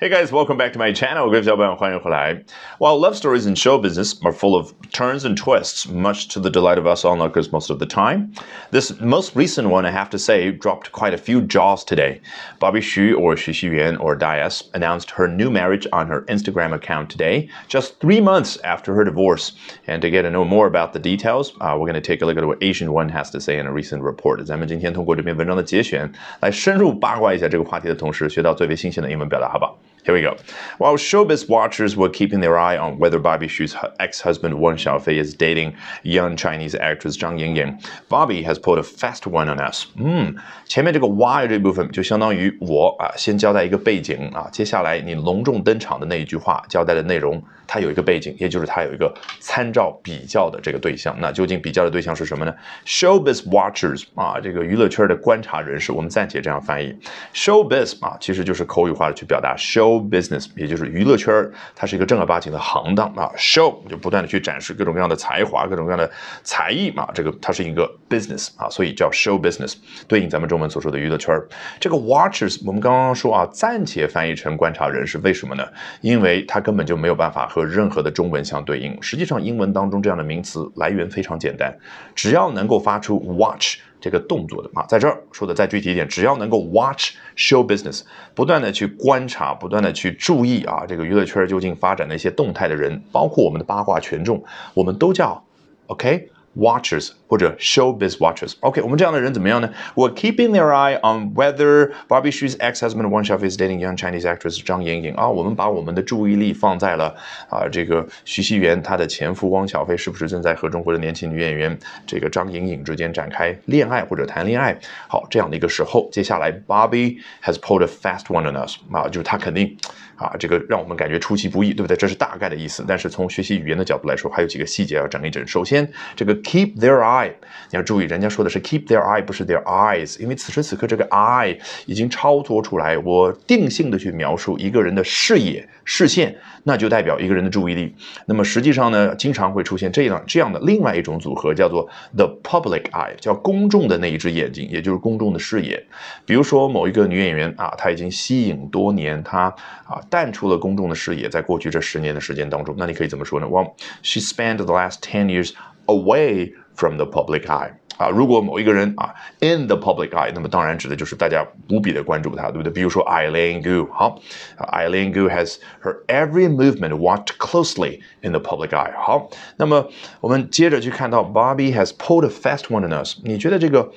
Hey guys, welcome back to my channel. 各位小伙伴，欢迎回来。While love stories in show business are full of turns and twists, much to the delight of us onlookers most of the time, this most recent one, I have to say, dropped quite a few jaws today. Bobby Xu, or Xu Xiyuan, or Dias, announced her new marriage on her Instagram account today, just three months after her divorce. And to get to know more about the details, uh, we're going to take a look at what Asian One has to say in a recent report. 咱们今天通过这篇文章的节选，来深入八卦一下这个话题的同时，学到最为新鲜的英文表达，好不好 ？here we go. While showbiz watchers were keeping their eye on whether Bobby Xu's ex-husband Wang Xiaofei is dating young Chinese actress Zhang Yingying, Bobby has pulled a fast one on us. 嗯，前面这个 why 这部分就相当于我啊，先交代一个背景啊，接下来你隆重登场的那一句话交代的内容，它有一个背景，也就是它有一个参照比较的这个对象。那究竟比较的对象是什么呢？Showbiz watchers 啊，这个娱乐圈的观察人士，我们暂且这样翻译。Showbiz 啊，其实就是口语化的去表达 show。 Show business，也就是娱乐圈它是一个正儿八经的行当啊。show 就不断的去展示各种各样的才华、各种各样的才艺嘛，这个它是一个 business 啊，所以叫 show business，对应咱们中文所说的娱乐圈这个 watchers，我们刚刚说啊，暂且翻译成观察人是，为什么呢？因为它根本就没有办法和任何的中文相对应。实际上，英文当中这样的名词来源非常简单，只要能够发出 watch。这个动作的啊，在这儿说的再具体一点，只要能够 watch show business，不断的去观察，不断的去注意啊，这个娱乐圈究竟发展的一些动态的人，包括我们的八卦权重，我们都叫 OK。Watchers 或者 showbiz watchers。OK，我们这样的人怎么样呢？We're keeping their eye on whether Bobby Xu's ex-husband Wang Xiaofei is dating young Chinese actress 张莹莹啊。我们把我们的注意力放在了啊这个徐熙媛她的前夫汪小菲是不是正在和中国的年轻女演员这个张莹莹之间展开恋爱或者谈恋爱？好，这样的一个时候，接下来 Bobby has pulled a fast one on us 啊，就是他肯定。啊，这个让我们感觉出其不意，对不对？这是大概的意思。但是从学习语言的角度来说，还有几个细节要整一整。首先，这个 keep their eye，你要注意，人家说的是 keep their eye，不是 their eyes，因为此时此刻这个 eye 已经超脱出来，我定性的去描述一个人的视野、视线，那就代表一个人的注意力。那么实际上呢，经常会出现这样这样的另外一种组合，叫做 the public eye，叫公众的那一只眼睛，也就是公众的视野。比如说某一个女演员啊，她已经吸引多年，她啊。淡出了公众的视野，在过去这十年的时间当中，那你可以怎么说呢？Well, she spent the last ten years away from the public eye. 啊，如果某一个人啊 in the public eye，那么当然指的就是大家无比的关注他，对不对？比如说 Eileen Gu，好，Eileen Gu has her every movement watched closely in the public eye。好，那么我们接着去看到 Bobby has pulled a fast one on us。你觉得这个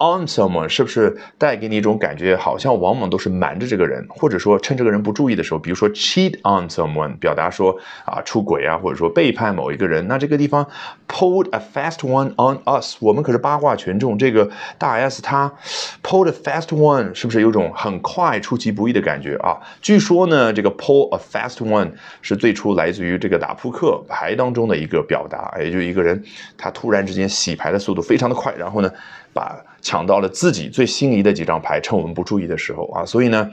？On someone 是不是带给你一种感觉，好像往往都是瞒着这个人，或者说趁这个人不注意的时候，比如说 cheat on someone，表达说啊出轨啊，或者说背叛某一个人。那这个地方 pulled a fast one on us，我们可是八卦群众，这个大 S 他 pulled a fast one，是不是有种很快出其不意的感觉啊？据说呢，这个 pull a fast one 是最初来自于这个打扑克牌当中的一个表达，也就一个人他突然之间洗牌的速度非常的快，然后呢把抢到了自己最心仪的几张牌，趁我们不注意的时候啊，所以呢，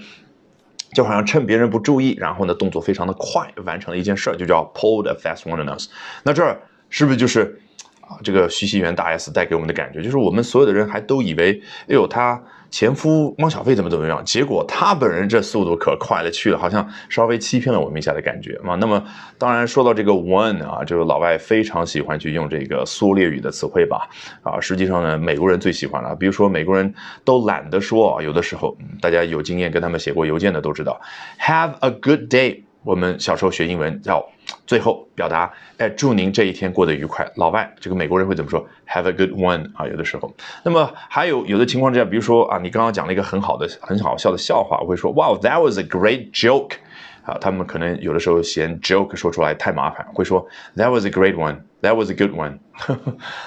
就好像趁别人不注意，然后呢，动作非常的快，完成了一件事儿，就叫 pull the fast one on us。那这儿是不是就是啊，这个徐熙媛大 S 带给我们的感觉，就是我们所有的人还都以为，哎呦她。前夫汪小菲怎么怎么样？结果她本人这速度可快了去了，好像稍微欺骗了我们一下的感觉嘛。那么当然说到这个 one 啊，就是老外非常喜欢去用这个缩略语的词汇吧。啊，实际上呢，美国人最喜欢了。比如说美国人都懒得说啊，有的时候大家有经验跟他们写过邮件的都知道，Have a good day。我们小时候学英文叫最后表达，哎，祝您这一天过得愉快。老外这个美国人会怎么说？Have a good one 啊，有的时候。那么还有有的情况之下，比如说啊，你刚刚讲了一个很好的、很好笑的笑话，我会说，Wow，that was a great joke。啊，他们可能有的时候嫌 joke 说出来太麻烦，会说 That was a great one. That was a good one.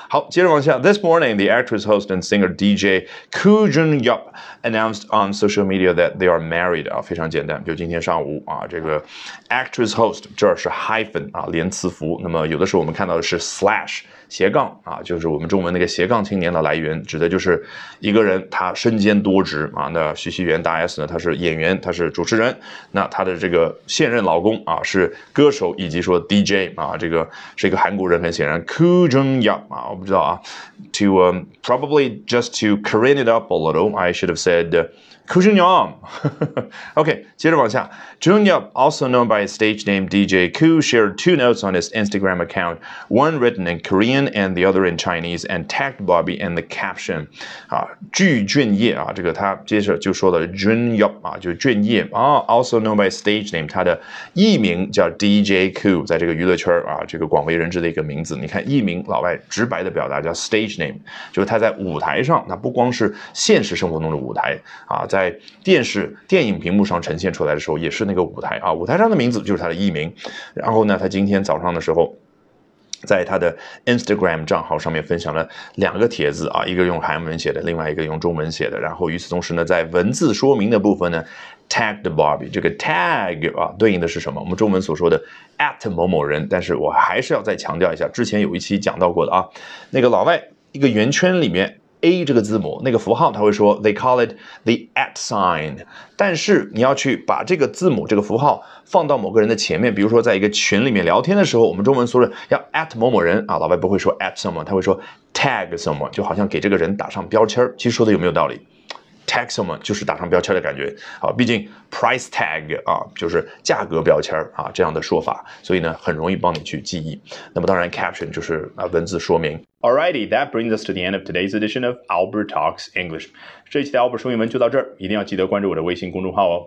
好，接着往下。This morning, the actress, host, and singer DJ Koo Jun Yup announced on social media that they are married. 啊，非常简单，就今天上午啊，这个 actress host 这儿是 hyphen 啊，连词符。那么有的时候我们看到的是 slash。斜杠啊，就是我们中文那个斜杠青年的来源，指的就是一个人他身兼多职啊。那徐熙媛大 S 呢，她是演员，她是主持人。那她的这个现任老公啊是歌手以及说 DJ 啊，这个是一个韩国人，很显然 Koo Jung Yup 啊，我不知道啊。To probably just to clean it up a little, I should have said. Kujunyam. okay, 接着往下。Junyap, also known by his stage name DJ Koo, shared two notes on his Instagram account, one written in Korean and the other in Chinese, and tagged Bobby in the caption. 啊，具俊晔啊，这个他接着就说了 Junyap 啊，就是俊晔啊，also known by stage name，他的艺名叫 DJ Koo，在这个娱乐圈啊，这个广为人知的一个名字。你看艺名，老外直白的表达叫 stage name，就是他在舞台上，那不光是现实生活中的舞台啊，在 在电视、电影屏幕上呈现出来的时候，也是那个舞台啊，舞台上的名字就是他的艺名。然后呢，他今天早上的时候，在他的 Instagram 账号上面分享了两个帖子啊，一个用韩文写的，另外一个用中文写的。然后与此同时呢，在文字说明的部分呢，tag the Bobby。这个 tag 啊，对应的是什么？我们中文所说的 at 某某人。但是我还是要再强调一下，之前有一期讲到过的啊，那个老外一个圆圈里面。A 这个字母那个符号，他会说 they call it the at sign。但是你要去把这个字母这个符号放到某个人的前面，比如说在一个群里面聊天的时候，我们中文说的要 at 某某人啊，老外不会说 at someone，他会说 tag someone，就好像给这个人打上标签儿其实说的有没有道理 Tag 什么就是打上标签的感觉啊，毕竟 price tag 啊就是价格标签啊这样的说法，所以呢很容易帮你去记忆。那么当然 caption 就是啊文字说明。Alrighty, that brings us to the end of today's edition of Albert Talks English。这一期的 Albert 说英文就到这儿，一定要记得关注我的微信公众号哦。